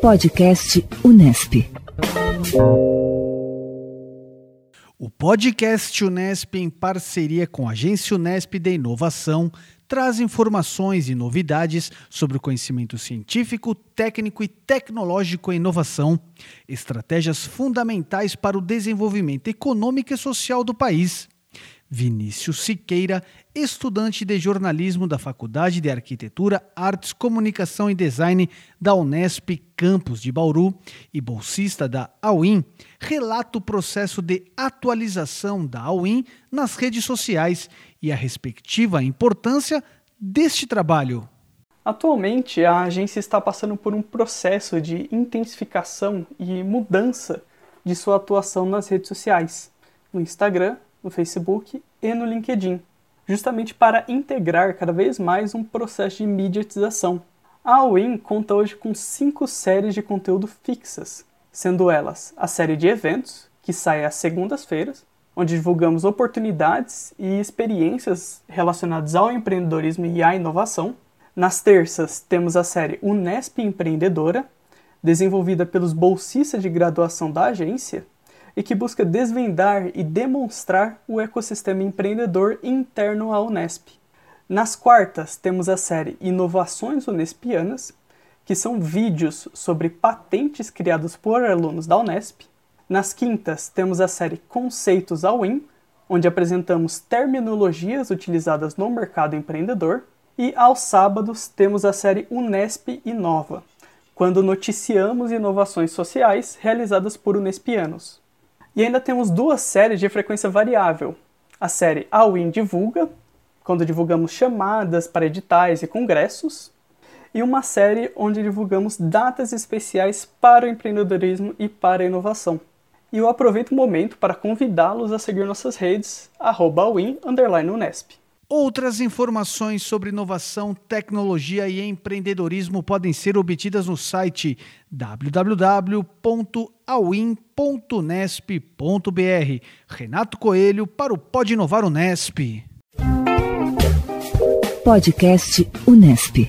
Podcast Unesp. O podcast Unesp, em parceria com a Agência Unesp de Inovação, traz informações e novidades sobre o conhecimento científico, técnico e tecnológico em inovação, estratégias fundamentais para o desenvolvimento econômico e social do país. Vinícius Siqueira, estudante de jornalismo da Faculdade de Arquitetura, Artes, Comunicação e Design da Unesp Campus de Bauru e bolsista da AUIN, relata o processo de atualização da AUIN nas redes sociais e a respectiva importância deste trabalho. Atualmente, a agência está passando por um processo de intensificação e mudança de sua atuação nas redes sociais, no Instagram, no Facebook e no LinkedIn, justamente para integrar cada vez mais um processo de mediatização. A Win conta hoje com cinco séries de conteúdo fixas, sendo elas a série de eventos, que sai às segundas-feiras, onde divulgamos oportunidades e experiências relacionadas ao empreendedorismo e à inovação. Nas terças, temos a série Unesp Empreendedora, desenvolvida pelos bolsistas de graduação da agência, e que busca desvendar e demonstrar o ecossistema empreendedor interno à Unesp. Nas quartas, temos a série Inovações Unespianas, que são vídeos sobre patentes criados por alunos da Unesp. Nas quintas, temos a série Conceitos ao In, onde apresentamos terminologias utilizadas no mercado empreendedor. E aos sábados, temos a série Unesp Inova, quando noticiamos inovações sociais realizadas por unespianos. E ainda temos duas séries de frequência variável. A série A Win Divulga, quando divulgamos chamadas para editais e congressos, e uma série onde divulgamos datas especiais para o empreendedorismo e para a inovação. E eu aproveito o momento para convidá-los a seguir nossas redes, arroba win. Outras informações sobre inovação, tecnologia e empreendedorismo podem ser obtidas no site www.awin.nesp.br. Renato Coelho para o Pode Inovar Unesp. Podcast Unesp.